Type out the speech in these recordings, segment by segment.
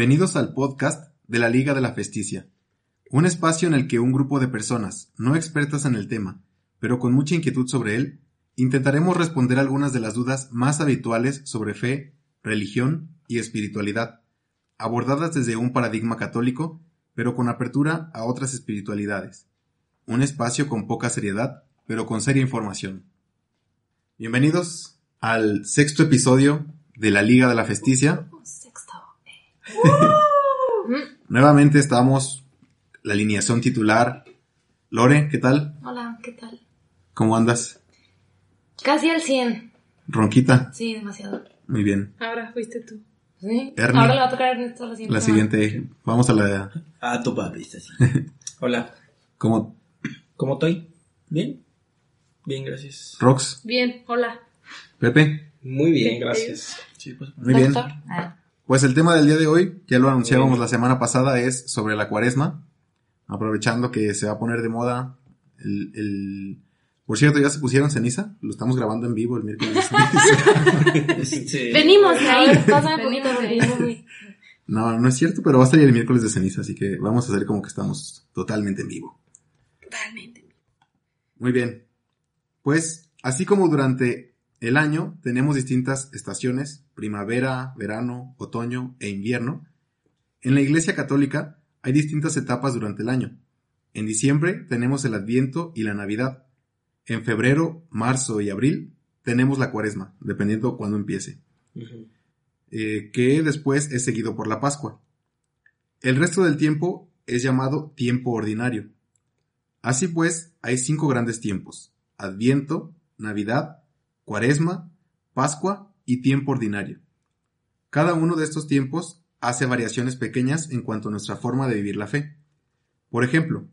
Bienvenidos al podcast de la Liga de la Festicia, un espacio en el que un grupo de personas, no expertas en el tema, pero con mucha inquietud sobre él, intentaremos responder algunas de las dudas más habituales sobre fe, religión y espiritualidad, abordadas desde un paradigma católico, pero con apertura a otras espiritualidades. Un espacio con poca seriedad, pero con seria información. Bienvenidos al sexto episodio de la Liga de la Festicia. Nuevamente estamos la alineación titular. Lore, ¿qué tal? Hola, ¿qué tal? ¿Cómo andas? Casi al 100. Ronquita. Sí, demasiado. Muy bien. Ahora fuiste tú. ¿Sí? Ernie. Ahora le va a tocar a Ernesto la siguiente. La semana. siguiente, vamos a la... Ah, tu papi, así. Hola, como ¿cómo estoy? ¿Bien? Bien, gracias. Rox, Bien, hola. Pepe. Muy bien, Sí, gracias. Sí, pues. Muy bien. Doctor. Ah, Pues el tema del día de hoy, ya lo anunciábamos la semana pasada, es sobre la cuaresma. Aprovechando que se va a poner de moda el... el- Por cierto, ¿ya se pusieron ceniza? Lo estamos grabando en vivo el miércoles. de ceniza. Este, Venimos ahí. pásame Venimos poquito ahí. no, no es cierto, pero va a salir el miércoles de ceniza, así que vamos a hacer como que estamos totalmente en vivo. Totalmente. Muy bien. Pues, así como durante el año tenemos distintas estaciones, primavera, verano, otoño e invierno, en la Iglesia Católica hay distintas etapas durante el año. En diciembre tenemos el Adviento y la Navidad. En febrero, marzo y abril tenemos la Cuaresma, dependiendo cuándo empiece, eh, que después es seguido por la Pascua. El resto del tiempo es llamado tiempo ordinario. Así pues, hay cinco grandes tiempos. Adviento, Navidad, Cuaresma, Pascua y tiempo ordinario. Cada uno de estos tiempos hace variaciones pequeñas en cuanto a nuestra forma de vivir la fe. Por ejemplo,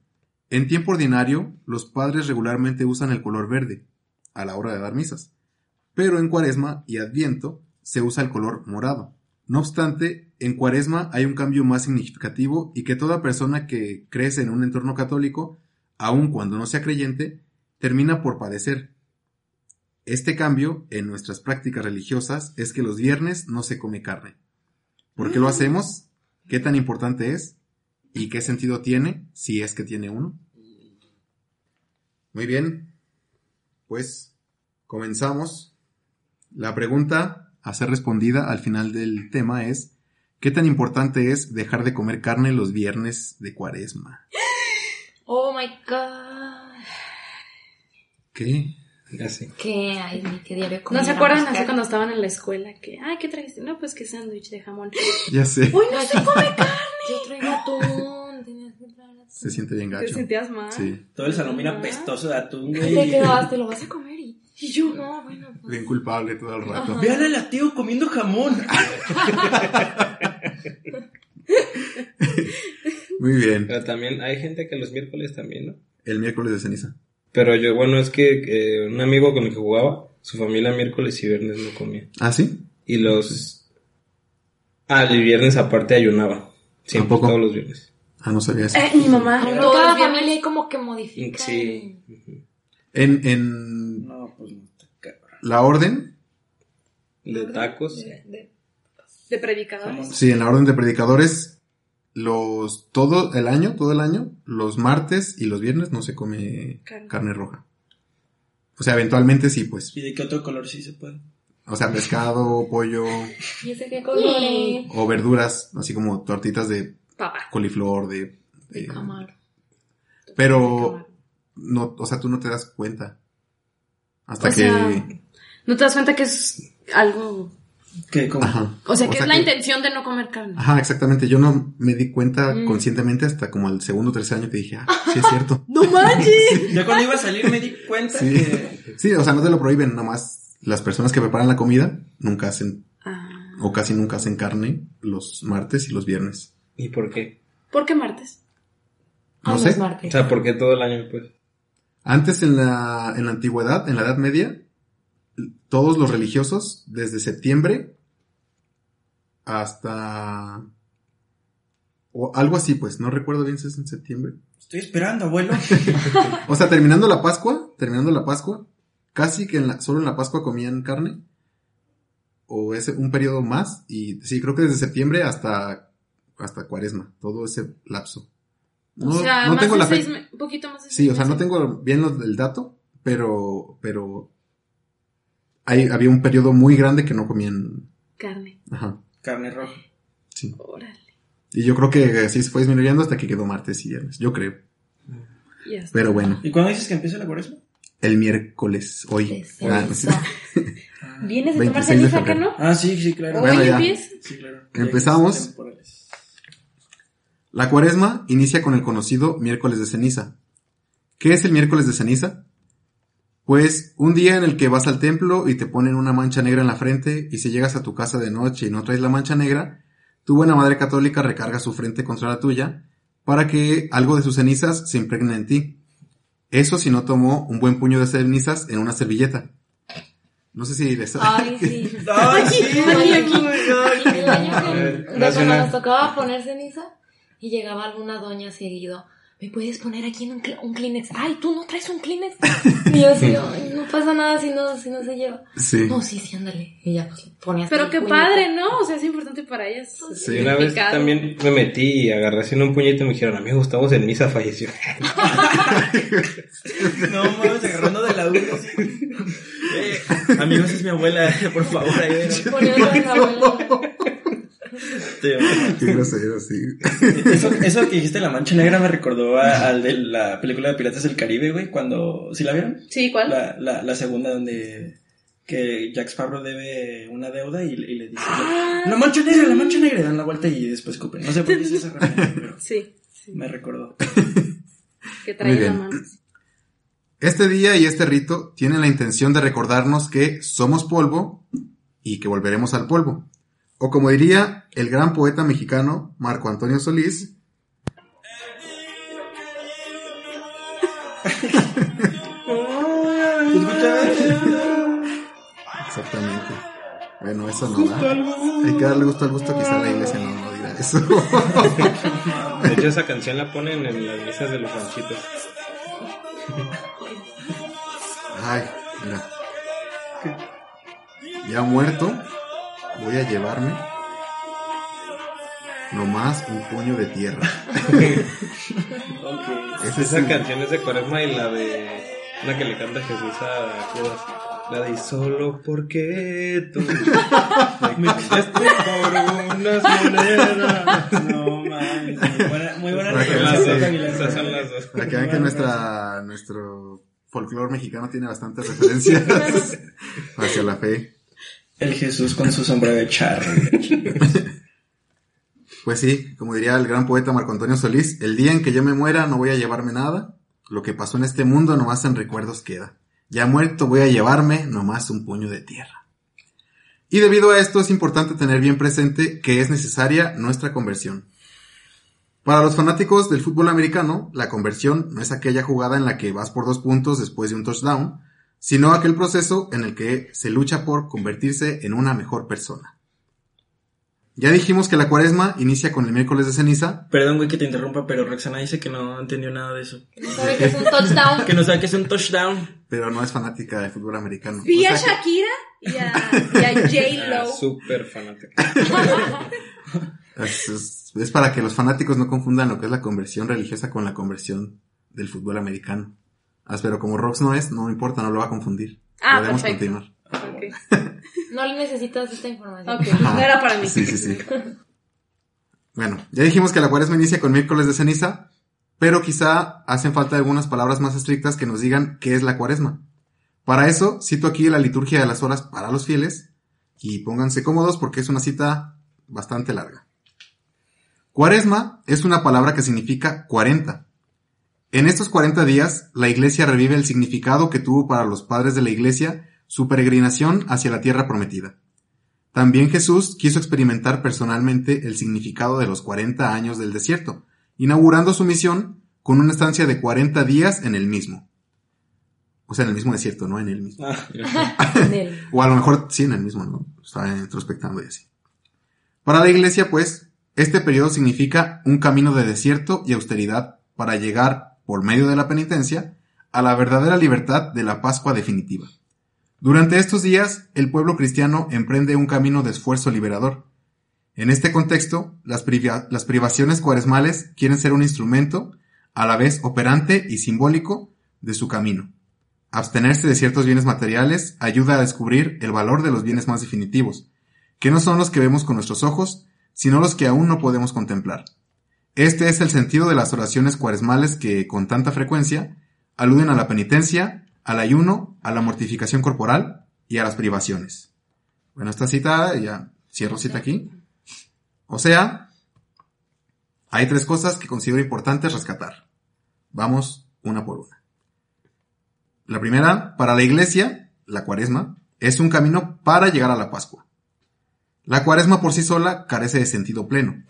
en tiempo ordinario, los padres regularmente usan el color verde a la hora de dar misas, pero en Cuaresma y Adviento se usa el color morado. No obstante, en Cuaresma hay un cambio más significativo y que toda persona que crece en un entorno católico, aun cuando no sea creyente, termina por padecer. Este cambio en nuestras prácticas religiosas es que los viernes no se come carne. ¿Por qué lo hacemos? ¿Qué tan importante es? ¿Y qué sentido tiene si es que tiene uno? Muy bien, pues comenzamos. La pregunta a ser respondida al final del tema es, ¿qué tan importante es dejar de comer carne los viernes de cuaresma? Oh my god. ¿Qué? Ya sé. ¿Qué? Ay, qué diario ¿No se acuerdan así cuando cuando estaban en la escuela? Que, ay, ¿qué trajiste? No, pues que sándwich de jamón. Ya sé, ¡Uy, no se come carne! Yo traigo atún. tenías que traer atún. se siente bien ¿Te gacho. sentías mal? Sí, Todo el salón mira pestoso de atún, güey. Te quedabas, te lo vas a comer y... Y yo, No, bueno. pues. bien culpable todo el rato. Ajá. Vean al lateo comiendo jamón. Muy bien, Pero también hay gente que los miércoles también, ¿no? el miércoles de ceniza. Pero yo, bueno, es que eh, un amigo con el que jugaba, su familia miércoles y viernes no comía. ¿Ah, sí? Y los... Ah, el viernes aparte ayunaba. Siempre, ¿A poco? todos los viernes. Ah, no sabía eso. Eh, mi mamá. No, los viernes- familia hay como que modifica. Sí. En, en No, pues no la orden, De tacos. De- de- De predicadores. Sí, en la orden de predicadores, los, todo el año, todo el año, los martes y los viernes no se come Carne. carne roja. O sea, eventualmente sí, pues. ¿Y de qué otro color sí se puede? O sea, pescado, pollo ¿Y ese qué color es? o verduras, así como tortitas de coliflor, de... De de- camarón. pero, no, o sea, tú no te das cuenta. Hasta O que... sea, ¿No te das cuenta que es algo... ¿Qué? ¿Cómo? Ajá. O sea, que es la que- intención de no comer carne? Ajá, exactamente. Yo no me di cuenta Mm. conscientemente hasta como el segundo o tercer año que dije, ah, sí es cierto. ¡No manches! Ya cuando iba a salir me di cuenta Sí. que... Sí, o sea, no te lo prohíben, nomás las personas que preparan la comida nunca hacen, Ah, o casi nunca hacen carne los martes y los viernes. ¿Y por qué? ¿Por qué martes? No Ay, sé. martes. O sea, ¿por qué todo el año, pues? Antes en la, en la antigüedad, en la Edad Media, todos los religiosos, desde septiembre hasta... O algo así, pues, no recuerdo bien si es en septiembre. Estoy esperando, abuelo. O sea, terminando la Pascua, terminando la Pascua, casi que en la, solo en la Pascua comían carne. O ese, un periodo más. Y sí, creo que desde septiembre hasta hasta cuaresma, todo ese lapso. No, o sea, no más tengo de la seis fecha. me- un poquito más de Sí, seis o sea, no tengo bien lo- el dato, pero, pero hay, había un periodo muy grande que no comían. Carne. Ajá, Carne roja. sí. Órale. Y yo creo que así se fue disminuyendo hasta que quedó martes y viernes, yo creo. Pero bueno, ¿Y cuándo dices que empieza la cuaresma? el miércoles, hoy. Ah. ¿Vienes de tomar 26 de ceniza, que febrero. no? Ah, sí, sí, claro. Hoy Bueno, ya. Sí, claro. Empezamos. La cuaresma inicia con el conocido miércoles de ceniza. ¿Qué es el miércoles de ceniza? Pues un día en el que vas al templo y te ponen una mancha negra en la frente y si llegas a tu casa de noche y no traes la mancha negra, tu buena madre católica recarga su frente contra la tuya para que algo de sus cenizas se impregne en ti. Eso si no tomó un buen puño de cenizas en una servilleta. No sé si les... Ay, sí. Ay, sí, el año que- nos tocaba poner ceniza y llegaba alguna doña seguido. ¿Me puedes poner aquí en un, cl- un Kleenex? Ay, tú no traes un Kleenex. Y yo así, "Ay, no pasa nada si no, si no se lleva. Sí. No, sí, sí, ándale. Y ya, pues, ponías Pero qué padre, ¿no? O sea, es importante para ellas. Sí. Una vez también me metí y agarré así en un puñito y me dijeron, amigo Gustavo Ceniza falleció. No mames, agarrando de la uña así. Eh, amigos, es mi abuela, por favor, ayúdenme. Qué grosero, sí. Eso, eso que dijiste, la mancha negra, me recordó a- al de la película de Piratas del Caribe, güey, cuando... ¿Sí la vieron? Sí, ¿cuál? La, la, la segunda donde que Jack Sparrow debe una deuda y, y le dice la mancha negra, la mancha negra, y dan la vuelta y después escupen. No sé por qué hice esa referencia, pero Sí, sí. me recordó. Que trae Muy la mano. Este día y este rito tienen la intención de recordarnos que somos polvo y que volveremos al polvo. O como diría el gran poeta mexicano Marco Antonio Solís, exactamente. Bueno, eso no da. Hay que darle gusto al gusto, quizá la iglesia no, no dirá eso. De hecho, esa canción la ponen en las misas de los ranchitos. Ay, mira. Ya muerto, voy a llevarme nomás un puño de tierra. Es Esa el- canción es de Cuaresma y la de una que le canta Jesús a Judas. La de solo porque tú me quisiste por unas monedas. No mames, muy buena, muy buena Para que Las esas son las dos. Para que vean que nuestra, nuestro folclore mexicano tiene bastantes referencias hacia la fe. El Jesús con su sombrero de charro. Pues sí, como diría el gran poeta Marco Antonio Solís, el día en que yo me muera no voy a llevarme nada. Lo que pasó en este mundo nomás en recuerdos queda. Ya muerto voy a llevarme nomás un puño de tierra. Y debido a esto es importante tener bien presente que es necesaria nuestra conversión. Para los fanáticos del fútbol americano, la conversión no es aquella jugada en la que vas por dos puntos después de un touchdown, sino aquel proceso en el que se lucha por convertirse en una mejor persona. Ya dijimos que la cuaresma inicia con el miércoles de ceniza, Perdón, güey, que te interrumpa, pero Roxana dice que no entendió nada de eso. No sabe que es un touchdown. Que no sabe que es un touchdown. pero no es fanática del fútbol americano. Vi a Shakira y a, y a Ah, J-Lo. Súper fanática. Es, es- es para que los fanáticos no confundan lo que es la conversión religiosa con la conversión del fútbol americano. Ah, pero como Rox no es, no importa, no lo va a confundir. Ah, Podemos perfecto. continuar. Ok, No le necesitas esta información. ok, no era para mí. Sí, sí, sí. Bueno, ya dijimos que la cuaresma inicia con miércoles de ceniza, pero quizá hacen falta algunas palabras más estrictas que nos digan qué es la cuaresma. Para eso, cito aquí la liturgia de las horas para los fieles, y pónganse cómodos porque es una cita bastante larga. Cuaresma es una palabra que significa 40. En estos 40 días, la iglesia revive el significado que tuvo para los padres de la iglesia su peregrinación hacia la tierra prometida. También Jesús quiso experimentar personalmente el significado de los 40 años del desierto, inaugurando su misión con una estancia de 40 días en el mismo. O sea, en el mismo desierto, no en el mismo. Ah. O a lo mejor sí en el mismo, ¿no? Estaba introspectando y así. Para la iglesia, pues, este periodo significa un camino de desierto y austeridad para llegar, por medio de la penitencia, a la verdadera libertad de la Pascua definitiva. Durante estos días, el pueblo cristiano emprende un camino de esfuerzo liberador. En este contexto, las, priva- las privaciones cuaresmales quieren ser un instrumento, a la vez operante y simbólico, de su camino. Abstenerse de ciertos bienes materiales ayuda a descubrir el valor de los bienes más definitivos, que no son los que vemos con nuestros ojos, sino los que aún no podemos contemplar. Este es el sentido de las oraciones cuaresmales que, con tanta frecuencia, aluden a la penitencia, al ayuno, a la mortificación corporal y a las privaciones. Bueno, esta cita, ya cierro cita aquí. O sea, hay tres cosas que considero importantes rescatar. Vamos una por una. La primera, para la iglesia, la cuaresma, es un camino para llegar a la Pascua. La cuaresma por sí sola carece de sentido pleno.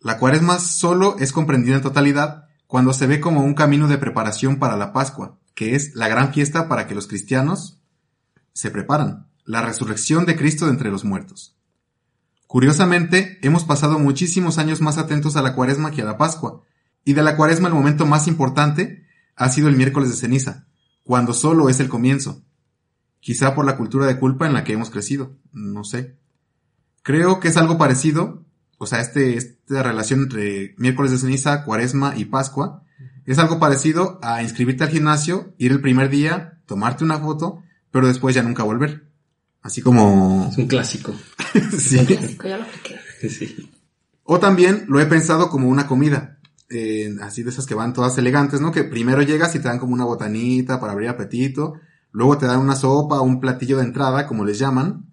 La cuaresma solo es comprendida en totalidad cuando se ve como un camino de preparación para la Pascua, que es la gran fiesta para que los cristianos se preparan, la resurrección de Cristo de entre los muertos. Curiosamente, hemos pasado muchísimos años más atentos a la cuaresma que a la Pascua, y de la cuaresma el momento más importante ha sido el miércoles de ceniza, cuando solo es el comienzo. Quizá por la cultura de culpa en la que hemos crecido, no sé. Creo que es algo parecido, o sea, este, esta relación entre miércoles de ceniza, cuaresma y pascua, es algo parecido a inscribirte al gimnasio, ir el primer día, tomarte una foto, pero después ya nunca volver. Así como... Es un clásico. sí. Clásico, ya lo apliqué. Sí. O también lo he pensado como una comida. eh, así de esas que van todas elegantes, ¿no? Que primero llegas y te dan como una botanita para abrir apetito. Luego te dan una sopa, un platillo de entrada, como les llaman.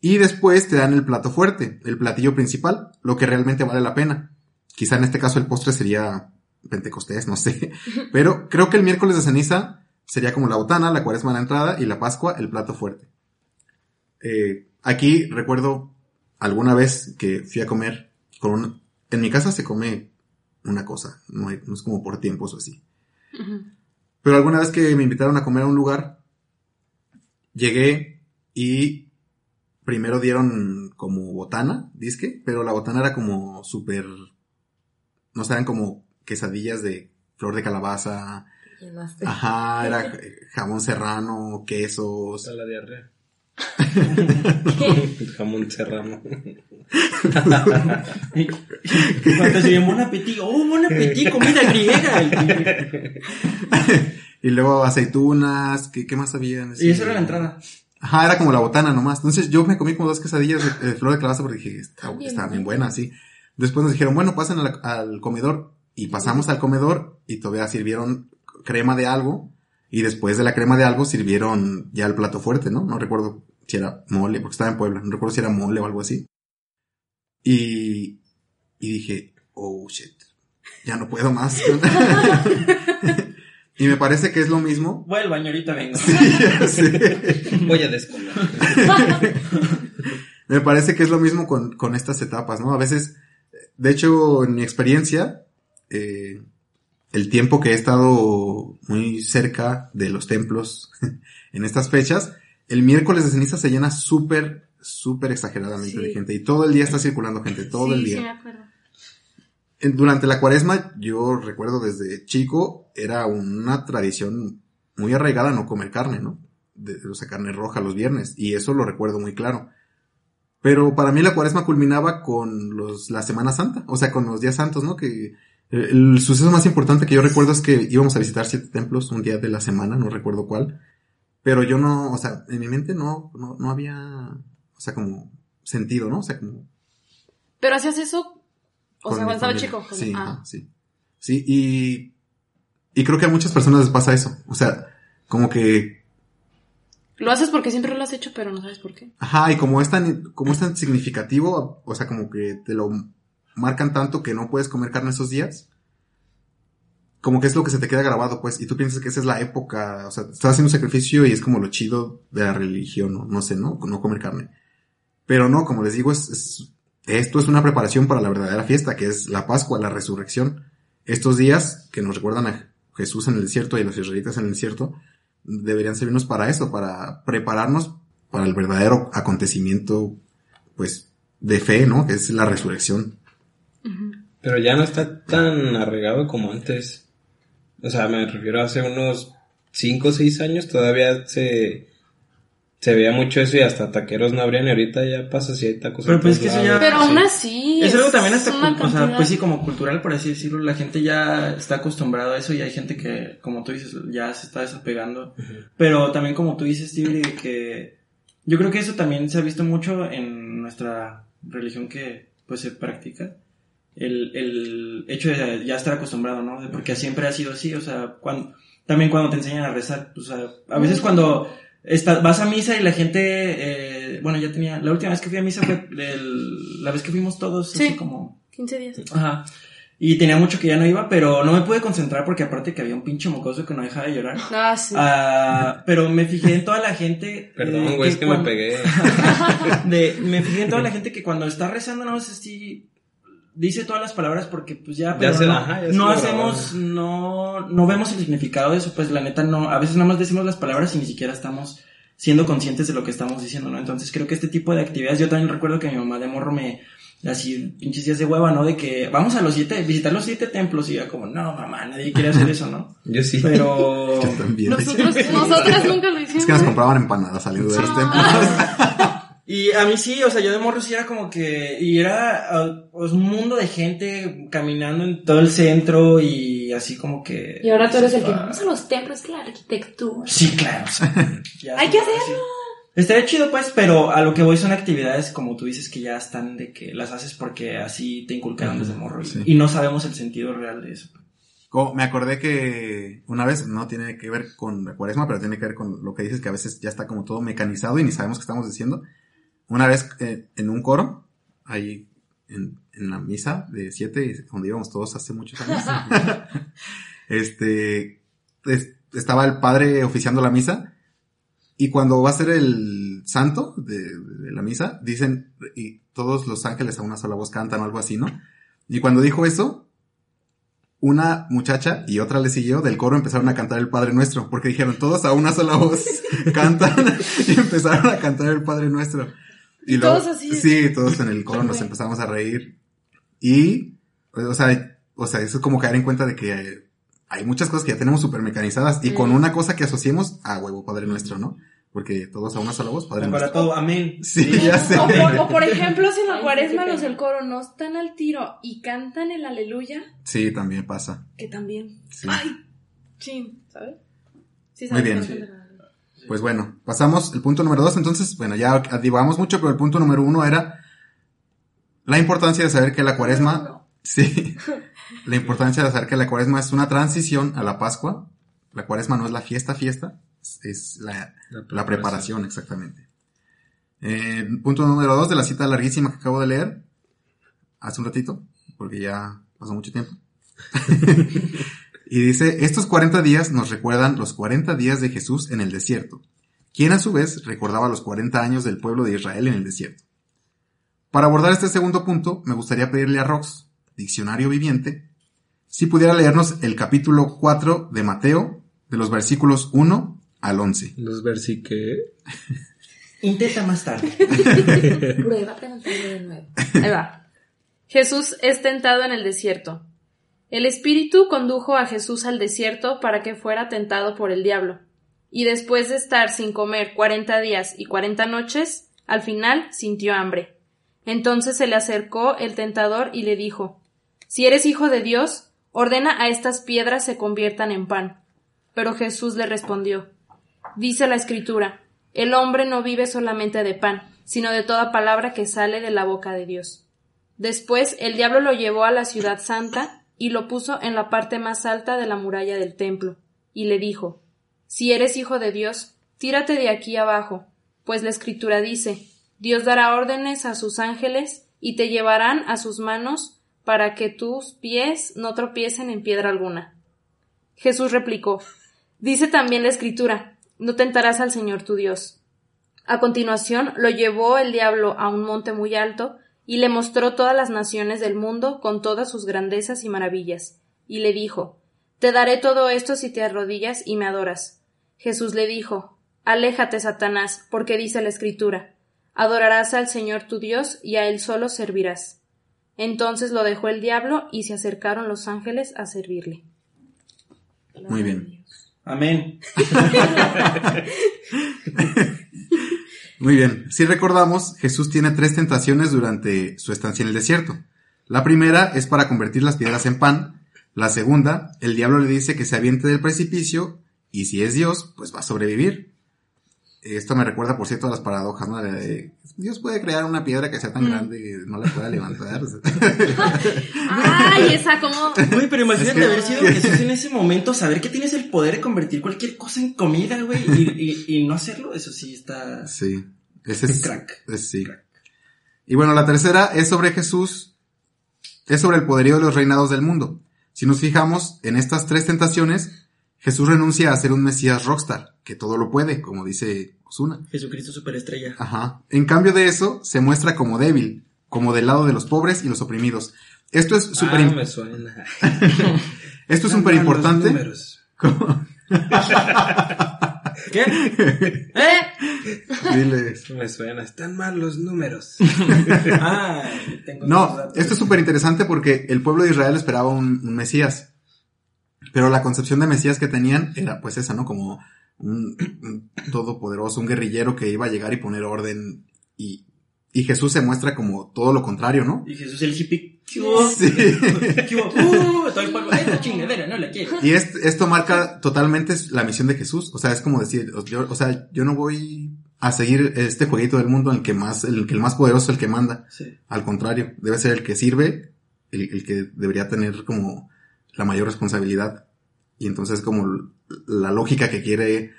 Y después te dan el plato fuerte, el platillo principal, lo que realmente vale la pena. Quizá en este caso el postre sería Pentecostés, no sé. Pero creo que el miércoles de ceniza sería como la botana, la cuaresma la entrada y la pascua el plato fuerte. Eh, aquí recuerdo alguna vez que fui a comer con un... En mi casa se come una cosa, no, hay- no es como por tiempos o así. Pero alguna vez que me invitaron a comer a un lugar, llegué y primero dieron como botana, disque, pero la botana era como súper, no sé, eran como quesadillas de flor de calabaza, Llenaste. ajá, era jamón serrano, quesos, Está la diarrea. Jamón serrano. Cuando se llama Bon Appetit, oh, Bon Appetit, comida griega. y luego aceitunas, ¿qué, qué más había? Y esa era la entrada. Ajá, era como la botana nomás. Entonces yo me comí como dos quesadillas de, de flor de calabaza porque dije, está, bien está bien buena. buena, sí. Después nos dijeron, bueno, pasen al, al comedor. Y pasamos al comedor y todavía sirvieron crema de algo. Y después de la crema de algo sirvieron ya el plato fuerte, ¿no? No recuerdo si era mole, porque estaba en Puebla. No recuerdo si era mole o algo así. Y, y dije, oh shit, ya no puedo más. y me parece que es lo mismo. Baño, ahorita vengo. Voy a descomer. Me parece que es lo mismo con, con estas etapas, ¿no? A veces, de hecho, en mi experiencia, eh, el tiempo que he estado muy cerca de los templos en estas fechas, el miércoles de ceniza se llena súper, súper exageradamente Sí. de gente y todo el día está circulando gente, todo sí, el Sí, día. me acuerdo. Durante la cuaresma, yo recuerdo desde chico, era una tradición muy arraigada no comer carne, ¿no? De, o sea, carne roja los viernes, y eso lo recuerdo muy claro. Pero para mí la cuaresma culminaba con los, la Semana Santa, o sea, con los días santos, ¿no? Que el, el suceso más importante que yo recuerdo es que íbamos a visitar siete templos un día de la semana, no recuerdo cuál. Pero yo no, o sea, en mi mente no, no, no había, o sea, como sentido, ¿no? O sea, como Pero hacías eso, o con sea, cuando estaba chico. Sí, ah. sí. Sí, y, y creo que a muchas personas les pasa eso. O sea, como que, Lo haces porque siempre lo has hecho, pero no sabes por qué. ajá, y como es tan, como es tan significativo, o sea, como que te lo marcan tanto que no puedes comer carne esos días. Como que es lo que se te queda grabado, pues, y tú piensas que esa es la época, o sea, estás haciendo un sacrificio y es como lo chido de la religión, no, no sé, ¿no? No comer carne. Pero no, como les digo, es, es- esto es una preparación para la verdadera fiesta, que es la Pascua, la resurrección. Estos días que nos recuerdan a Jesús en el desierto y a los israelitas en el desierto, deberían servirnos para eso, para prepararnos para el verdadero acontecimiento, pues, de fe, ¿no? Que es la resurrección. Pero ya no está tan arraigado como antes. O sea, me refiero a hace unos 5 o 6 años todavía se, Se veía mucho eso y hasta taqueros no abrían y ahorita ya pasa si hay tacos. Pero pues es que eso ya- Pero aún sí. así. Es algo también hasta, o sea, pues sí, como cultural, por así decirlo. La gente ya está acostumbrada a eso y hay gente que, como tú dices, ya se está desapegando. Pero también como tú dices, Steve, que yo creo que eso también se ha visto mucho en nuestra religión que pues se practica. El, el hecho de ya estar acostumbrado, ¿no? Porque siempre ha sido así, o sea, cuando, también cuando te enseñan a rezar, o sea, a veces cuando está- vas a misa y la gente, eh, bueno, ya tenía, la última vez que fui a misa fue el- la vez que fuimos todos, Sí. así como 15 días. Ajá. Y tenía mucho que ya no iba, pero no me pude concentrar porque aparte que había un pinche mocoso que no dejaba de llorar. Ah, sí. Ah, pero me fijé en toda la gente. Perdón, eh, güey, es que me cuando- pegué. de, me fijé en toda la gente que cuando está rezando, no sé si dice todas las palabras porque pues ya, Ya pero se- no, ajá, ya se no lo hacemos, no, no vemos el significado de eso, pues la neta no, a veces nada más decimos las palabras y ni siquiera estamos siendo conscientes de lo que estamos diciendo, ¿no? Entonces creo que este tipo de actividades, yo también recuerdo que mi mamá de morro me, así, pinches días de hueva, ¿no? De que vamos a los siete, visitar los siete templos y era como, no, mamá, nadie quiere hacer eso, ¿no? Yo sí. Pero... Yo también. Nosotros, nosotras nunca lo hicimos. Es que nos compraban empanadas saliendo de los templos. Y a mí sí, o sea, yo de morro sí era como que, y era ah, pues, un mundo de gente caminando en todo el centro y así como que... Y ahora tú eres el que Ah, vamos a los templos, que la arquitectura. Sí, claro. o sea, ya Hay que hacerlo. Estaría chido pues, pero a lo que voy son actividades como tú dices que ya están de que las haces porque así te inculcaron desde morro y, Sí. y no sabemos el sentido real de eso. Como me acordé que una vez, no tiene que ver con la cuaresma, pero tiene que ver con lo que dices, que a veces ya está como todo mecanizado y ni sabemos qué estamos diciendo. Una vez eh, en un coro, ahí en, en la misa de siete, donde íbamos todos hace muchos años, este, es- estaba el padre oficiando la misa y cuando va a ser el santo de, de la misa, dicen, y todos los ángeles a una sola voz cantan o algo así, ¿no? Y cuando dijo eso, una muchacha y otra le siguió del coro empezaron a cantar el Padre Nuestro, porque dijeron todos a una sola voz cantan y empezaron a cantar el Padre Nuestro. Y todos así. Sí, todos en el coro nos empezamos a reír. Y, o sea, o sea, eso es como caer en cuenta de que hay muchas cosas que ya tenemos súper mecanizadas y con Mm. una cosa que asociemos a huevo Padre Nuestro, ¿no? Porque todos a una sola voz, Padre Para Nuestro. todo, amén. Sí, ya sé. O por, o por ejemplo, si en la cuaresma sí, los sí. del coro no están al tiro y cantan el aleluya, Sí, también pasa. que también. Sí. Ay, chin, ¿sabes? Sí, Muy sabes bien. Pues bueno, pasamos el punto número dos. Entonces, bueno, ya divagamos mucho, pero el punto número uno era la importancia de saber que la cuaresma, sí, la importancia de saber que la cuaresma es una transición a la Pascua. La cuaresma no es la fiesta, fiesta, es- la preparación, exactamente. Eh, punto número dos de la cita larguísima que acabo de leer hace un ratito, porque ya pasó mucho tiempo. y dice, estos 40 días nos recuerdan los 40 días de Jesús en el desierto, quien a su vez recordaba los 40 años del pueblo de Israel en el desierto. Para abordar este segundo punto, me gustaría pedirle a Rox, diccionario viviente, si pudiera leernos el capítulo 4 de Mateo, de los versículos 1 al 11. Los versículos. Intenta más tarde. Prueba de nuevo. Ahí va. Jesús es tentado en el desierto. El Espíritu condujo a Jesús al desierto para que fuera tentado por el diablo. Y después de estar sin comer cuarenta días y cuarenta noches, al final sintió hambre. Entonces se le acercó el tentador y le dijo Si eres hijo de Dios, ordena a estas piedras se conviertan en pan. Pero Jesús le respondió Dice la Escritura El hombre no vive solamente de pan, sino de toda palabra que sale de la boca de Dios. Después el diablo lo llevó a la ciudad santa y lo puso en la parte más alta de la muralla del templo, y le dijo Si eres hijo de Dios, tírate de aquí abajo, pues la escritura dice Dios dará órdenes a sus ángeles y te llevarán a sus manos para que tus pies no tropiecen en piedra alguna. Jesús replicó Dice también la escritura No tentarás al Señor tu Dios. A continuación lo llevó el diablo a un monte muy alto y le mostró todas las naciones del mundo con todas sus grandezas y maravillas, y le dijo Te daré todo esto si te arrodillas y me adoras. Jesús le dijo Aléjate, Satanás, porque dice la Escritura Adorarás al Señor tu Dios y a él solo servirás. Entonces lo dejó el diablo y se acercaron los ángeles a servirle. Muy bien. Amén. Muy bien. Si recordamos, Jesús tiene tres tentaciones durante su estancia en el desierto. La primera es para convertir las piedras en pan. La segunda, el diablo le dice que se aviente del precipicio y si es Dios, pues va a sobrevivir. Esto me recuerda, por cierto, a las paradojas, ¿no? De, Dios puede crear una piedra que sea tan grande que no la pueda levantar. Ay, esa como... Güey, pero imagínate Es que- haber sido Jesús en ese momento, saber que tienes el poder de convertir cualquier cosa en comida, güey, y, y- y no hacerlo, eso sí está... Sí. Ese es, Crack. es- sí. Y bueno, la tercera es sobre Jesús, es sobre el poderío de los reinados del mundo. Si nos fijamos en estas tres tentaciones, Jesús renuncia a ser un Mesías rockstar, que todo lo puede, como dice Osuna. Jesucristo superestrella. Ajá. En cambio de eso, se muestra como débil, como del lado de los pobres y los oprimidos. Esto es súper Ah, im- me suena. esto es súper importante. ¿Qué? ¿Eh? Diles. Me suena. Están mal los números. Ah, tengo No, esto es súper interesante porque el pueblo de Israel esperaba un, un Mesías. Pero la concepción de Mesías que tenían era pues esa, ¿no? Como un, un todopoderoso, un guerrillero que iba a llegar y poner orden. Y, y Jesús se muestra como todo lo contrario, ¿no? Y Jesús el hippie. ¿Qué? Sí. ¿Qué? Uh. Esta chingadera no la quiero. Y es- esto marca totalmente la misión de Jesús. O sea, es como decir, yo, o sea, yo no voy a seguir este jueguito del mundo en el que más, el que el más poderoso es el que manda. Sí. Al contrario, debe ser el que sirve, el, el que debería tener como la mayor responsabilidad. Y entonces como la lógica que quiere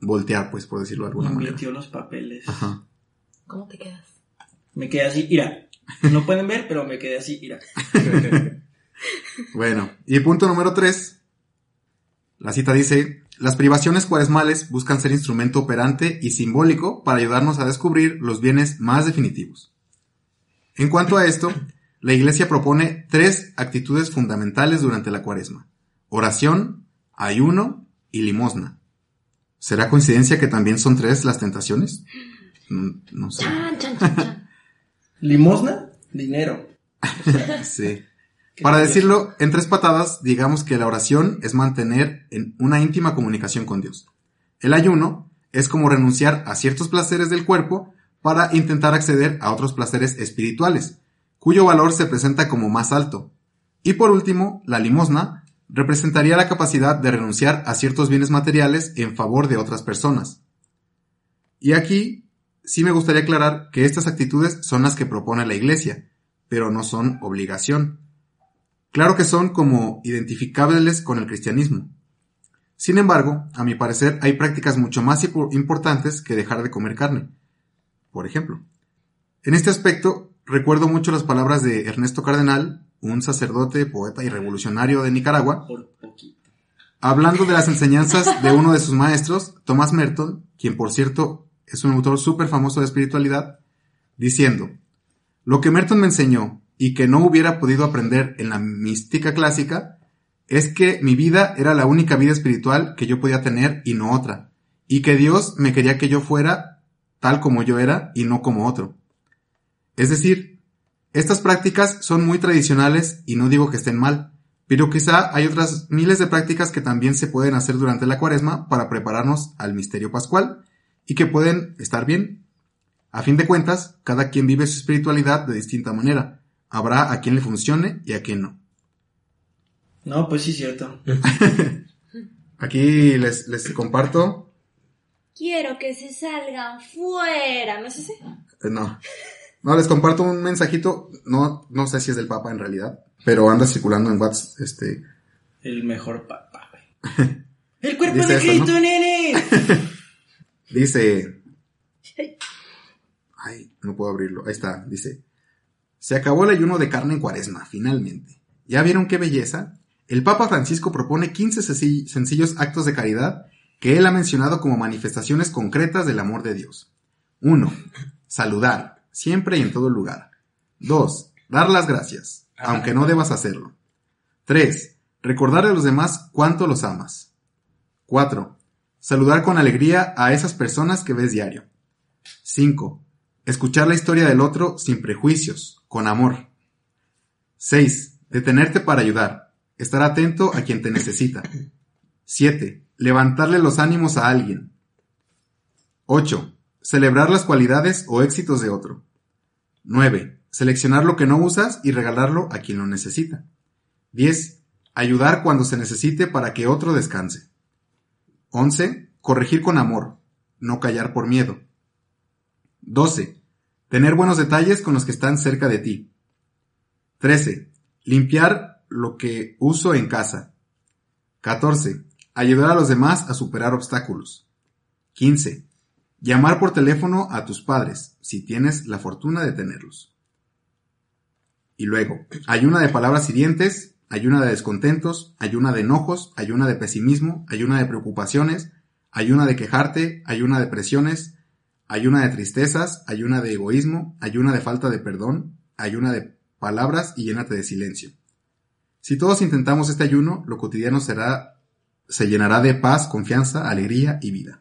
voltear, pues, por decirlo de alguna manera. Invirtió los papeles. Ajá. ¿Cómo te quedas? Me quedé así, ira. No pueden ver, pero me quedé así, ira. Bueno, y punto número tres. La cita dice, las privaciones cuaresmales buscan ser instrumento operante y simbólico para ayudarnos a descubrir los bienes más definitivos. En cuanto a esto, la Iglesia propone tres actitudes fundamentales durante la cuaresma. Oración, ayuno y limosna. ¿Será coincidencia que también son tres las tentaciones? No sé. Chan, chan, chan, chan. Limosna, dinero. Sí. Para decirlo en tres patadas, digamos que la oración es mantener en una íntima comunicación con Dios. El ayuno es como renunciar a ciertos placeres del cuerpo para intentar acceder a otros placeres espirituales, cuyo valor se presenta como más alto. Y por último, la limosna representaría la capacidad de renunciar a ciertos bienes materiales en favor de otras personas. Y aquí sí me gustaría aclarar que estas actitudes son las que propone la Iglesia, pero no son obligación. Claro que son como identificables con el cristianismo. Sin embargo, a mi parecer hay prácticas mucho más impo- importantes que dejar de comer carne. Por ejemplo, en este aspecto recuerdo mucho las palabras de Ernesto Cardenal, un sacerdote, poeta y revolucionario de Nicaragua, Por poquito. hablando de las enseñanzas de uno de sus maestros, Thomas Merton, quien por cierto es un autor súper famoso de espiritualidad, diciendo, lo que Merton me enseñó y que no hubiera podido aprender en la mística clásica es que mi vida era la única vida espiritual que yo podía tener y no otra, y que Dios me quería que yo fuera tal como yo era y no como otro. Es decir, estas prácticas son muy tradicionales y no digo que estén mal, pero quizá hay otras miles de prácticas que también se pueden hacer durante la cuaresma para prepararnos al misterio pascual y que pueden estar bien. A fin de cuentas, cada quien vive su espiritualidad de distinta manera. Habrá a quien le funcione y a quien no. No, pues sí, cierto. Aquí les, les comparto. Quiero que se salgan fuera. ¿No es ese? eh, No. No, les comparto un mensajito. No, no sé si es del Papa en realidad, pero anda circulando en WhatsApp. Este, El mejor güey. El cuerpo Dice de Cristo, ¿no? nene. Dice. Ay, no puedo abrirlo. Ahí está. Dice. Se acabó el ayuno de carne en cuaresma, finalmente. ¿Ya vieron qué belleza? El Papa Francisco propone 15 senci- sencillos actos de caridad que él ha mencionado como manifestaciones concretas del amor de Dios. 1. Saludar, siempre y en todo lugar. 2. Dar las gracias, aunque no debas hacerlo. 3. Recordar a los demás cuánto los amas. 4. Saludar con alegría a esas personas que ves diario. 5. Escuchar la historia del otro sin prejuicios, con amor. 6. Detenerte para ayudar. Estar atento a quien te necesita. 7. Levantarle los ánimos a alguien. 8. Celebrar las cualidades o éxitos de otro. 9. Seleccionar lo que no usas y regalarlo a quien lo necesita. 10. Ayudar cuando se necesite para que otro descanse. 11. Corregir con amor, no callar por miedo. 12. Tener buenos detalles con los que están cerca de ti. 13. Limpiar lo que uso en casa. 14. Ayudar a los demás a superar obstáculos. 15. Llamar por teléfono a tus padres, si tienes la fortuna de tenerlos. Y luego, ayuna de palabras hirientes, ayuna de descontentos, ayuna de enojos, ayuna de pesimismo, ayuna de preocupaciones, ayuna de quejarte, ayuna de presiones, ayuna de tristezas, ayuna de egoísmo, ayuna de falta de perdón, ayuna de palabras y llénate de silencio. Si todos intentamos este ayuno, lo cotidiano será, se llenará de paz, confianza, alegría y vida.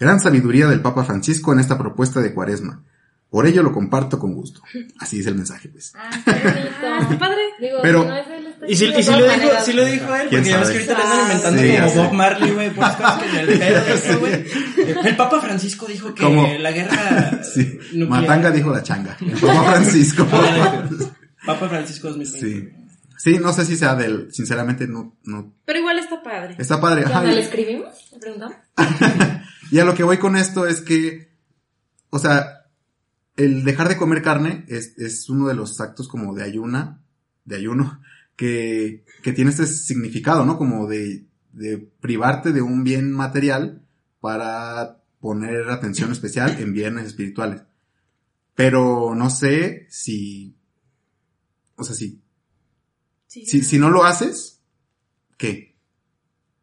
Gran sabiduría del Papa Francisco en esta propuesta de cuaresma. Por ello lo comparto con gusto. Así dice el mensaje, pues. Ah, qué bonito. Ah, padre. Digo, Pero- no es está Y si, y si lo dijo, si lo dijo él, ¿Quién porque ya ves que ahorita le andan inventando Sí, como. Bob Marley, güey, puras cosas que en el pedo de eso, güey. El Papa Francisco dijo que ¿Cómo? la guerra Sí. nuclear... Matanga dijo la changa. El Papa Francisco. Papa Francisco 2020. Sí. Sí, no sé si sea del, sinceramente no, no. Pero igual está padre. Está padre. ¿Qué Ajá, ¿Le escribimos? ¿Le preguntamos? Y a lo que voy con esto es que, o sea, el dejar de comer carne es, es uno de los actos como de ayuna, de ayuno, que, que tiene este significado, ¿no? Como de, de privarte de un bien material para poner atención especial en bienes espirituales. Pero no sé si, o sea, si, Sí, si, si no lo haces, ¿qué?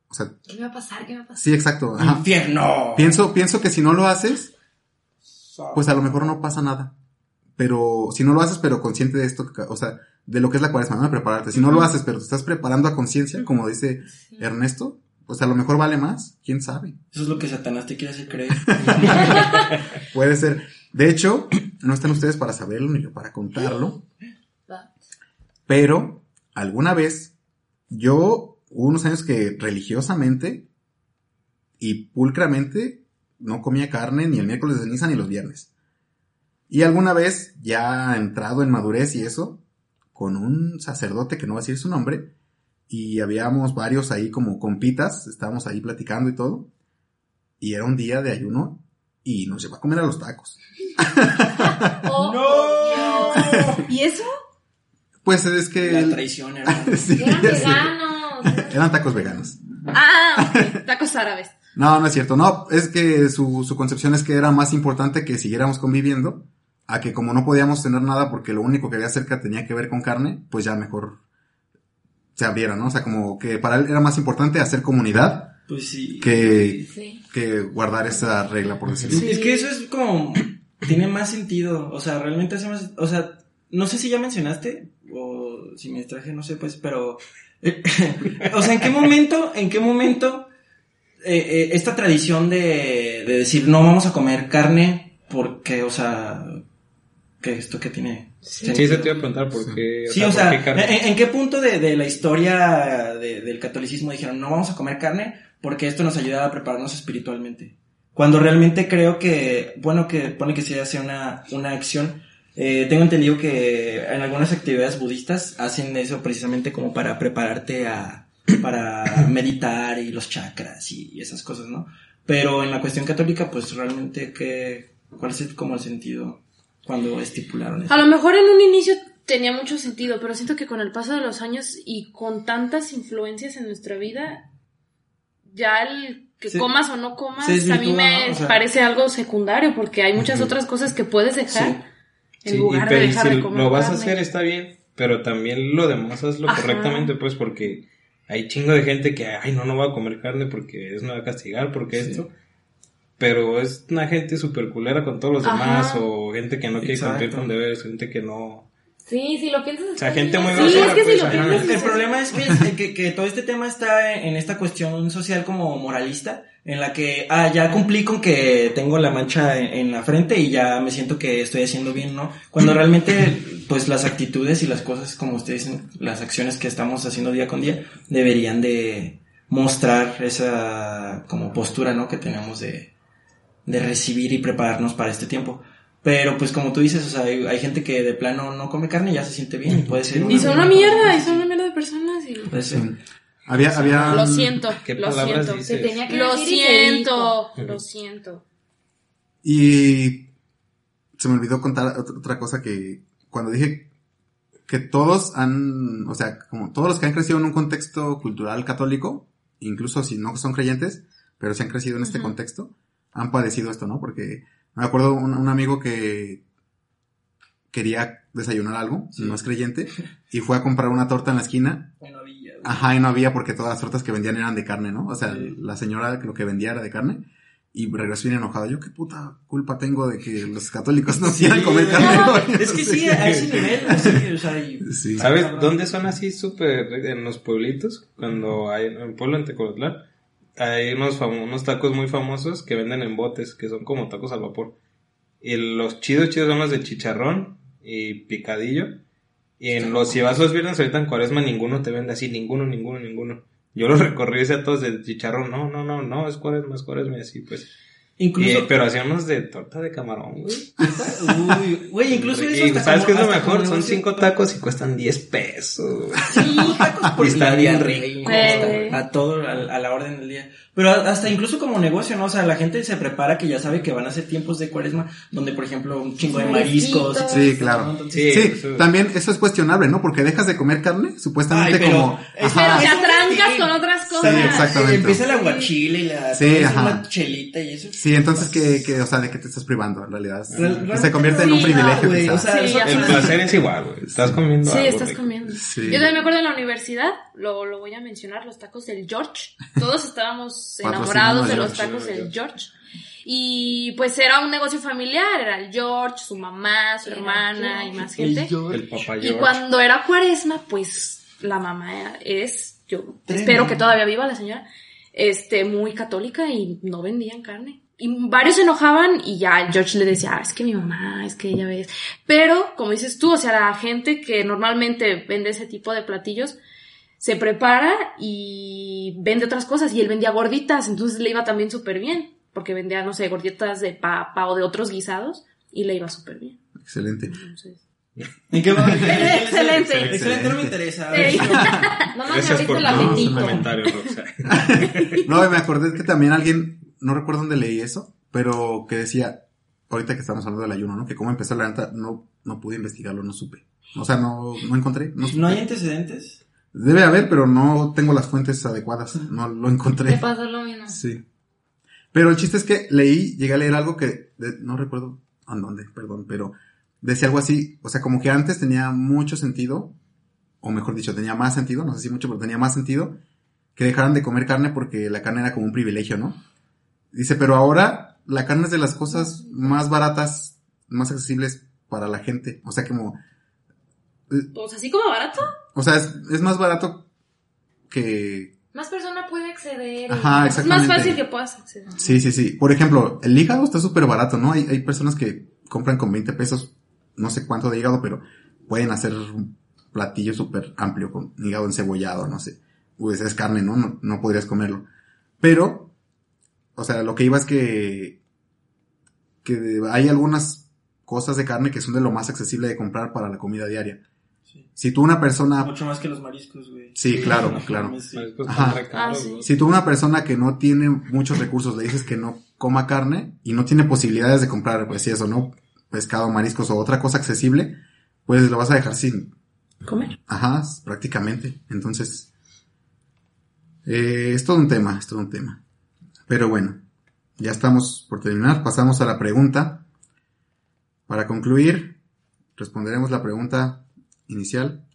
O sea, ¿Qué me va a pasar? ¿Qué me va a pasar? sí, exacto. ajá. ¡Infierno! Pienso, pienso que si no lo haces, pues a lo mejor no pasa nada. Pero si no lo haces, pero consciente de esto, o sea, de lo que es la cuaresma, ¿no? De prepararte. Si no lo haces, pero te estás preparando a conciencia, como dice Sí. Ernesto, pues a lo mejor vale más, quién sabe. Eso es lo que Satanás te quiere hacer creer. Puede ser. De hecho, no están ustedes para saberlo ni yo para contarlo, pero alguna vez yo hubo unos años que religiosamente y pulcramente no comía carne ni el miércoles de ceniza ni los viernes. Y alguna vez, ya entrado en madurez y eso, con un sacerdote que no va a decir su nombre, y habíamos varios ahí como compitas, estábamos ahí platicando y todo, y era un día de ayuno y nos llevó a comer a los tacos. Oh, Dios. ¿Y eso? Pues es que... La traición, hermano. Sí, Eran veganos. Eran tacos veganos. Ah, ok. Tacos árabes. No, no es cierto. No, es que su, su concepción es que era más importante que siguiéramos conviviendo a que como no podíamos tener nada porque lo único que había cerca tenía que ver con carne, pues ya mejor se abriera, ¿no? O sea, como que para él era más importante hacer comunidad Pues sí. que, Sí. que guardar esa regla, por decirlo. Sí. Es que eso es como. Tiene más sentido. O sea, realmente hace más. O sea, no sé si ya mencionaste. O si me distraje, no sé, pues, pero. O sea, ¿en qué momento. En qué momento. eh, eh, esta tradición de, de decir no vamos a comer carne porque, o sea. que esto que tiene. Sí, se te iba a preguntar por qué. Sí, o sea. ¿en, en qué punto de, de la historia de- del catolicismo dijeron no vamos a comer carne porque esto nos ayuda a prepararnos espiritualmente? Cuando realmente creo que, bueno, que pone que se hace una, una acción. Eh, tengo entendido que en algunas actividades budistas hacen eso precisamente como para prepararte a, para meditar y los chakras y esas cosas, ¿no? Pero en la cuestión católica, pues realmente, ¿qué, ¿cuál es el- como el sentido cuando estipularon eso? A lo mejor en un inicio tenía mucho sentido, pero siento que con el paso de los años y con tantas influencias en nuestra vida, ya el que Se- comas o no comas, a mí me ¿no? O sea- parece algo secundario, porque hay muchas Ujú. otras cosas que puedes dejar en Sí, lugar y de pero dejar si de comer lo vas a hacer está bien, pero también lo demás hazlo Ajá. correctamente, pues, porque hay chingo de gente que, ay, no, no voy a comer carne porque eso me va a castigar, porque Sí. esto. Pero es una gente súper culera con todos los Ajá. demás, o gente que no quiere Exacto. cumplir con deberes, gente que no. Sí, si lo piensas. O sea, gente muy Sí, grosera, es que si pues, lo piensas- El problema es que, que, que todo este tema está en esta cuestión social como moralista, en la que, ah, ya cumplí con que tengo la mancha en, en la frente y ya me siento que estoy haciendo bien, ¿no? Cuando realmente, pues las actitudes y las cosas, como ustedes dicen, las acciones que estamos haciendo día con día, deberían de mostrar esa como postura, ¿no? Que tenemos de, de recibir y prepararnos para este tiempo. Pero pues como tú dices, o sea, hay, hay gente que de plano no come carne y ya se siente bien y puede ser Y son una mierda, y son una mierda de personas y... Había, había... Lo siento, ¿Qué lo siento. dices? Se tenía que Lo siento, lo siento. Y se me olvidó contar ot- otra cosa que cuando dije que todos han, o sea, como todos los que han crecido en un contexto cultural católico, incluso si no son creyentes, pero si han crecido en este contexto, han padecido esto, ¿no? Porque me acuerdo un, un amigo que quería desayunar algo, Sí. no es creyente, y fue a comprar una torta en la esquina Bueno. Ajá, y no había porque todas las tortas que vendían eran de carne, ¿no? O sea, Sí. la señora lo que vendía era de carne. Y regresó bien enojado. Yo qué puta culpa tengo de que los católicos no Sí, quieran comer carne. Es que sí, a ese nivel, o sea, y- Sí. ¿Sabes Cabrón. dónde son así súper en los pueblitos? Cuando hay en el pueblo en Tecolotlán, hay unos, unos tacos muy famosos que venden en botes, que son como tacos al vapor. Y los chidos, chidos son los de chicharrón y picadillo. Y en los, si vas los viernes ahorita en cuaresma, ninguno te vende así, ninguno, ninguno, ninguno. Yo los recorrí ese a todos de chicharrón, no, no, no, no, es cuaresma, es cuaresma, y así pues. incluso, Y- pero hacían unos de torta de camarón, güey. uy, güey, incluso eso Y hasta ¿sabes qué es lo mejor? Son cinco tacos y cuestan 10 pesos. Sí, tacos por Y está día, bien rico. Eh. A todo, a, a la orden del día. Pero hasta incluso como negocio, ¿no? O sea, la gente se prepara que ya sabe que van a ser tiempos de cuaresma, donde, por ejemplo, un chingo de mariscos. Sí, claro. ¿no? Entonces, Sí, Sí, también eso es cuestionable, ¿no? Porque dejas de comer carne, supuestamente Ay, pero- como... es- Ajá. Te Eso atrancas sí. con otras Sí, cosas. exactamente. Empieza el aguachile y la Sí, ajá. una chelita y eso. Sí, entonces que, que, o sea, de que te estás privando, en realidad. Real- se convierte en un sí, privilegio, o sea, Sí, eso- ajá. El placer es igual, güey. Estás comiendo Sí, algo estás rico. comiendo. Sí. Yo también me acuerdo en la universidad, lo, lo voy a mencionar, los tacos del George. Todos estábamos enamorados de los tacos del George. Y pues era un negocio familiar, era el George, su mamá, su Era hermana y más gente. El papá Y cuando era cuaresma, pues la mamá es, yo Tremendo. espero que todavía viva la señora, este, muy católica y no vendían carne. Y varios se enojaban y ya el George le decía, "Ah, es que mi mamá, es que ella ves. Pero, como dices tú, o sea, la gente que normalmente vende ese tipo de platillos, se prepara y vende otras cosas. Y él vendía gorditas, entonces le iba también súper bien. Porque vendía, no sé, gorditas de papa o de otros guisados y le iba súper bien. Excelente. Entonces... ¿En qué? Excelente. Excelente, no me interesa. Ey. No me Gracias por tu comentario, Roxa. No, me acordé que también alguien, no recuerdo dónde leí eso, pero que decía, ahorita que estamos hablando del ayuno, ¿no? Que cómo empezó la neta, no, no pude investigarlo, no supe. O sea, no, no encontré. No, supe. ¿No hay antecedentes? Debe haber, pero no tengo las fuentes adecuadas. No lo Me encontré. pasó lo mismo. Sí. Pero el chiste es que leí, llegué a leer algo que, de- no recuerdo en dónde, perdón, pero decía algo así, o sea, como que antes tenía mucho sentido, o mejor dicho, tenía más sentido, no sé si mucho, pero tenía más sentido, que dejaran de comer carne porque la carne era como un privilegio, ¿no? Dice, pero ahora la carne es de las cosas más baratas, más accesibles para la gente, o sea, como, Pues así como barato. O sea, es, es más barato que, Más persona puede acceder. ajá, Es más exactamente. fácil que puedas acceder. Sí, sí, sí. Por ejemplo, el hígado está súper barato, ¿no? Hay, hay personas que compran con 20 pesos, no sé cuánto de hígado, pero pueden hacer un platillo súper amplio con hígado encebollado, no sé. Pues es carne, ¿no? ¿no? No podrías comerlo. Pero, o sea, lo que iba es que, que hay algunas cosas de carne que son de lo más accesible de comprar para la comida diaria. Sí. Si tú una persona, Mucho más que los mariscos, güey. Sí, claro, No, claro. Ajá. Ah, sí. si tú una persona que no tiene muchos recursos le dices que no coma carne y no tiene posibilidades de comprar, pues si eso, ¿no? Pescado, mariscos o otra cosa accesible, pues lo vas a dejar sin, Comer. ajá, prácticamente. Entonces, eh, es todo un tema, es todo un tema. Pero bueno, ya estamos por terminar, pasamos a la pregunta. Para concluir, responderemos la pregunta inicial.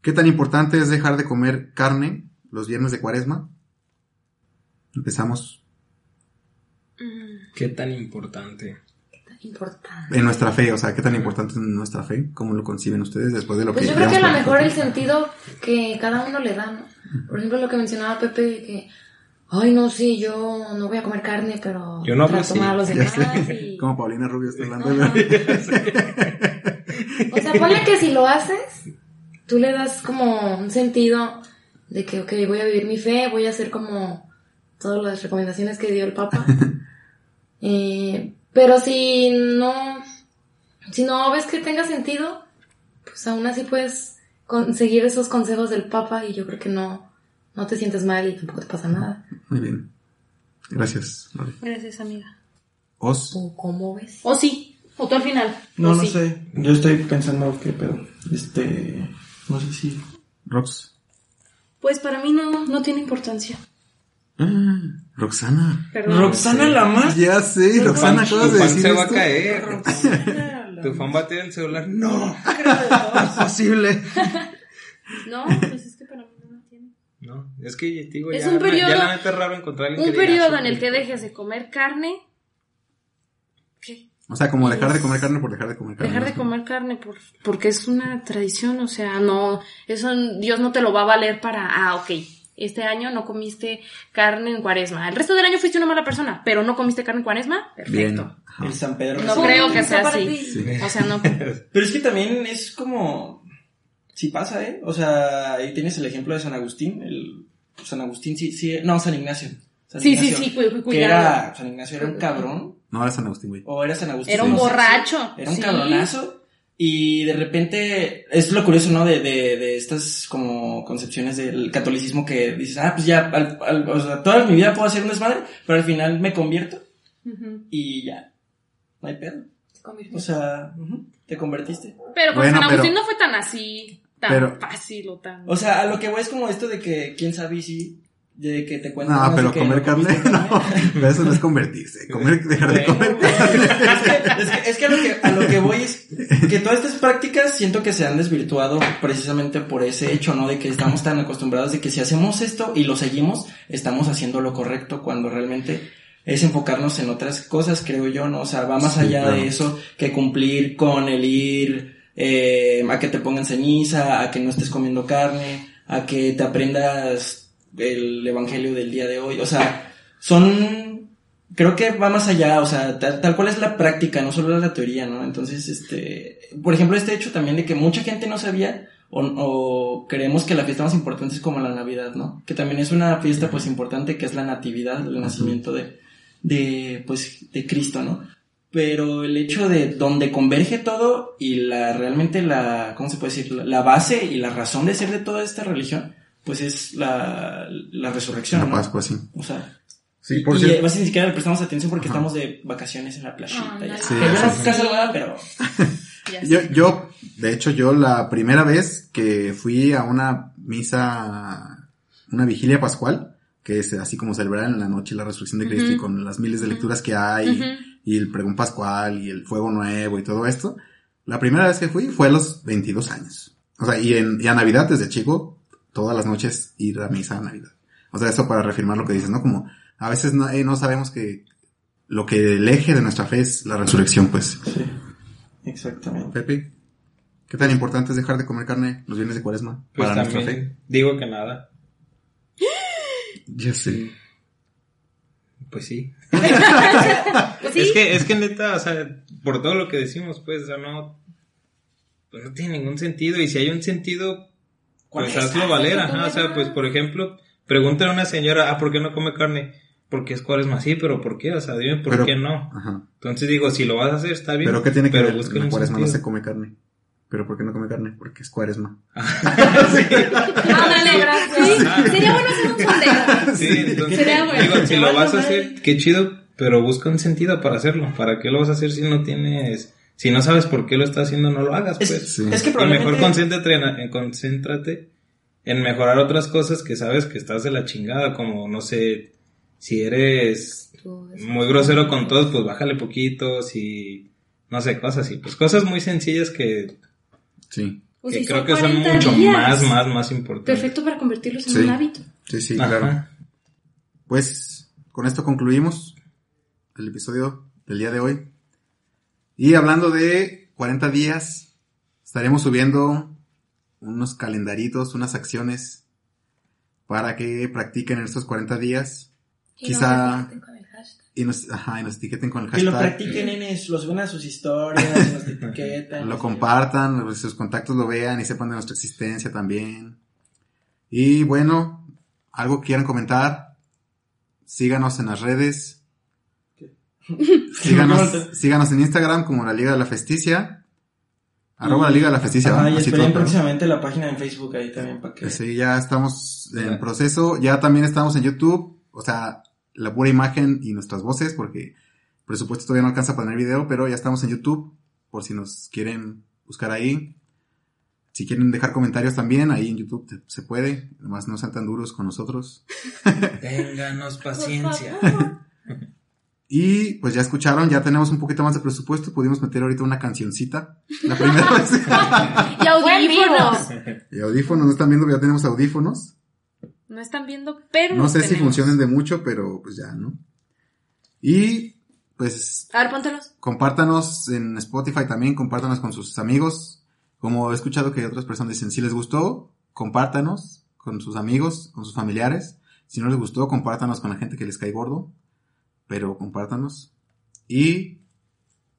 ¿Qué tan importante es dejar de comer carne los viernes de cuaresma? Empezamos Mm, Qué tan importante. Importante. en nuestra fe, o sea, ¿qué tan importante es nuestra fe? ¿Cómo lo conciben ustedes después de lo Pues que yo creo que a lo mejor el sentido que cada uno le da, ¿no? Por ejemplo, lo que mencionaba Pepe de que, ay, no, sí, yo no voy a comer carne, pero Yo no hablo trato mal a los Ya demás. sé. y- Como Paulina Rubio está hablando. Ajá. O sea, ponle que si lo haces, tú le das como un sentido de que, ok, voy a vivir mi fe, voy a hacer como todas las recomendaciones que dio el Papa. Eh, pero si no, si no ves que tenga sentido, pues aún así puedes conseguir esos consejos del Papa y yo creo que no, no te sientes mal y tampoco te pasa nada. Muy bien. Gracias. Gracias, amiga. Os. ¿O cómo ves? O sí, o tú al final. No, no sí. sé. Yo estoy pensando qué pedo. Este. No sé si. Rox. Pues para mí no, no tiene importancia. Ah, Roxana. Perdón. Roxana la más. Ya sé, Roxana, acabas de fan decir se va a esto. caer. Roxana Tu fan va a tirar el celular. No. Imposible. No, pues es que para mí no tiene. No, es que digo, Es ya, un periodo- ya la neta es raro encontrar a alguien Un periodo "Ah, en el sí". que dejes de comer carne. ¿Qué? O sea, como dejar de comer carne por dejar de comer carne. Dejar de comer carne por, porque es una tradición, o sea, no, eso Dios no te lo va a valer para, ah, ok, este año no comiste carne en cuaresma. El resto del año fuiste una mala persona, pero no comiste carne en cuaresma, Bien. perfecto. El San Pedro. No Sí. creo que sea así. Sí. O sea, no. Pero es que también es como. Sí pasa, ¿eh? O sea, ahí tienes el ejemplo de San Agustín. El... San Agustín, sí, sí. No, San Ignacio. San Sí, sí, Ignacio, sí, cu- cu- Que cuidado. era. San Ignacio era un cabrón. No, era San Agustín, güey. O era San Agustín. Era un borracho. Era un sí. cabronazo. Y de repente, es lo curioso, ¿no? De, de, de estas como concepciones del catolicismo que dices, ah, pues ya, al- al- o sea, toda mi vida puedo hacer un desmadre, pero al final me convierto y ya, no hay pedo. O sea, te convertiste. Pero Bueno, San Agustín pero- no fue tan así, tan pero- fácil o tan... O sea, a lo que voy es como esto de que, quién sabe y sí, de que te cuentan. No, pero comer ¿no carne, no. Pero eso no es convertirse. Comer, dejar de comer carne. es, que, es, que, es que a lo que a lo que voy es que todas estas prácticas siento que se han desvirtuado precisamente por ese hecho, ¿no? De que estamos tan acostumbrados de que si hacemos esto y lo seguimos, estamos haciendo lo correcto cuando realmente es enfocarnos en otras cosas, creo yo, ¿no? O sea, va más Sí, allá claro. de eso que cumplir con el ir eh, a que te pongan ceniza, a que no estés comiendo carne, a que te aprendas el evangelio del día de hoy, o sea, son creo que va más allá, o sea, tal, tal cual es la práctica, no solo es la teoría, ¿no? Entonces, este, por ejemplo, este hecho también de que mucha gente no sabía o, o creemos que la fiesta más importante es como la Navidad, ¿no? Que también es una fiesta pues importante que es la natividad, el nacimiento de, de, pues, de Cristo, ¿no? Pero el hecho de donde converge todo y la, realmente la, ¿cómo se puede decir? La, la base y la razón de ser de toda esta religión, pues es la, la resurrección, La ¿no? Pascua, sí. O sea, Sí, por y cierto. además ni siquiera le prestamos atención porque Ajá. estamos de vacaciones en la playita. Ya. yo no sí. nada, pero Ya Yo, yo, de hecho, yo la primera vez que fui a una misa, una vigilia pascual, que es así como celebrar en la noche la resurrección de Cristo y con las miles de lecturas que hay, y el pregón pascual y el fuego nuevo y todo esto, la primera vez que fui fue a los 22 años. O sea, y, en, y a Navidad desde chico, todas las noches ir a misa a Navidad. O sea, eso para reafirmar lo que dices, ¿no? Como a veces no, eh, no sabemos que lo que el eje de nuestra fe es la resurrección, pues. sí, exactamente. Pepe, ¿qué tan importante es dejar de comer carne los viernes de cuaresma Pues para nuestra fe? también digo que nada. Ya sé. Pues sí. Pues sí. Es que, es que neta, o sea, por todo lo que decimos, pues, o sea, no, pues no tiene ningún sentido. Y si hay un sentido, ¿Cuál pues es? hazlo valer, Ah, ajá. O sea, pues, por ejemplo, pregúntale a una señora, ah, ¿por qué no come carne? Porque es cuaresma, sí, pero ¿por qué? O sea, dime por Pero- qué no. Ajá. Entonces digo, si lo vas a hacer, está bien. Pero ¿qué tiene que ver? En cuaresma no se come carne. ¿Pero por qué no come carne? Porque es cuaresma. Ándale, gracias. Sería bueno hacer un sondeo. Sí, entonces, Sería bueno. digo, si lo vas a hacer, qué chido, pero busca un sentido para hacerlo. ¿Para qué lo vas a hacer si no tienes, si no sabes por qué lo estás haciendo, no lo hagas, Es, pues. Sí. es que Y mejor concéntrate en, concéntrate en mejorar otras cosas que sabes que estás de la chingada, como, no sé, si eres muy grosero con todos, pues bájale poquito, si, no sé, cosas así, pues cosas muy sencillas que, Sí. Pues que si creo que son 40 mucho días. más, más, más importantes. Perfecto para convertirlos en Sí. un hábito. Sí, sí, Ajá. claro. Pues con esto concluimos el episodio del día de hoy. Y hablando de 40 días, estaremos subiendo unos calendaritos, unas acciones para que practiquen en estos 40 días Y Quizá- no se etiqueten con el hashtag. y nos, ajá, y nos etiqueten con el Que lo hashtag. practiquen, nenes, lo suben a sus historias, nos etiquetan. Lo compartan, sus contactos lo vean y sepan de nuestra existencia también. Y bueno, algo que quieran comentar, síganos en las redes. Síganos, síganos en Instagram como la Liga de la Festicia. Arroba la Liga de la Festicia. ¿va? y esperen próximamente la página en Facebook ahí también para que... Sí, ya estamos en proceso. Ya también estamos en YouTube. O sea, la pura imagen y nuestras voces, porque presupuesto todavía no alcanza para tener video, pero ya estamos en YouTube. Por si nos quieren buscar ahí. Si quieren dejar comentarios también, ahí en YouTube te- se puede. Además, no sean tan duros con nosotros. Ténganos paciencia. Y pues ya escucharon, ya tenemos un poquito más de presupuesto. Pudimos meter ahorita una cancioncita. La primera vez. Y audífonos. y audífonos, no están viendo, ya tenemos audífonos. No están viendo, pero No sé si funcionen de mucho, pero pues ya, ¿no? Y pues A ver, póntelos. compártanos en Spotify también, compártanos con sus amigos. Como he escuchado que otras personas dicen, si les gustó, compártanos con sus amigos, con sus familiares. Si no les gustó, compártanos con la gente que les cae gordo. Pero compártanos. Y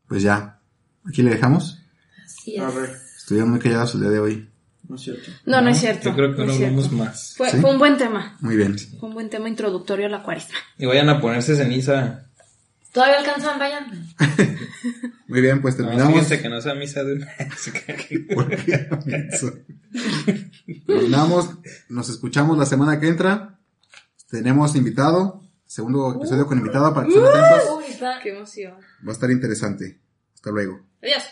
pues ya, aquí le dejamos. Así A es. ver, Estuvieron muy callados el día de hoy. no es cierto. No, no, es cierto. Yo creo que no no hablamos más. Fue, ¿Sí? fue un buen tema. Muy bien. Fue un buen tema introductorio a la cuaresma. Y vayan a ponerse ceniza. Todavía alcanzan, vayan. Muy bien, pues No, terminamos. fíjense que no sea misa de una. Terminamos, nos escuchamos la semana que entra. Tenemos invitado, segundo episodio con invitado para que estén atentos. Uy, está. Qué emoción. Va a estar interesante. Hasta luego. Adiós.